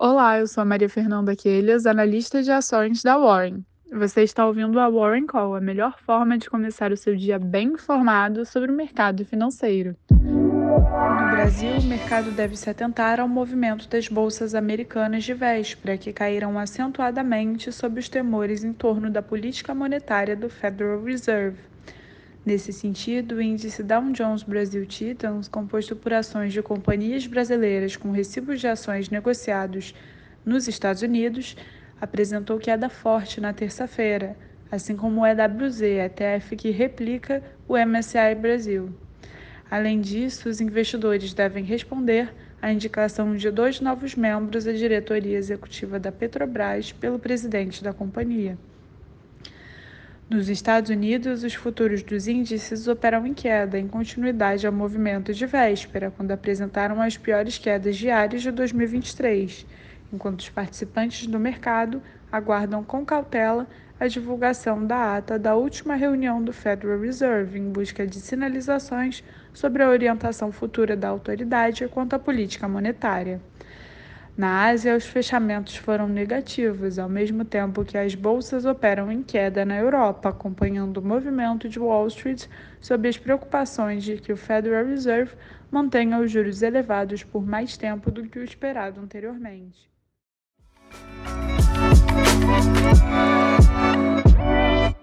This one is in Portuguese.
Olá, eu sou a Maria Fernanda Quelhas, analista de ações da Warren. Você está ouvindo a Warren Call, a melhor forma de começar o seu dia bem informado sobre o mercado financeiro. No Brasil, o mercado deve se atentar ao movimento das bolsas americanas de véspera, que caíram acentuadamente sob os temores em torno da política monetária do Federal Reserve. Nesse sentido, o índice Dow Jones Brasil Titans, composto por ações de companhias brasileiras com recibos de ações negociados nos Estados Unidos, apresentou queda forte na terça-feira, assim como o EWZ, ETF que replica o MSCI Brasil. Além disso, os investidores devem responder à indicação de dois novos membros da diretoria executiva da Petrobras pelo presidente da companhia. Nos Estados Unidos, os futuros dos índices operam em queda, em continuidade ao movimento de véspera, quando apresentaram as piores quedas diárias de 2023, enquanto os participantes do mercado aguardam com cautela a divulgação da ata da última reunião do Federal Reserve em busca de sinalizações sobre a orientação futura da autoridade quanto à política monetária. Na Ásia, os fechamentos foram negativos, ao mesmo tempo que as bolsas operam em queda na Europa, acompanhando o movimento de Wall Street sob as preocupações de que o Federal Reserve mantenha os juros elevados por mais tempo do que o esperado anteriormente.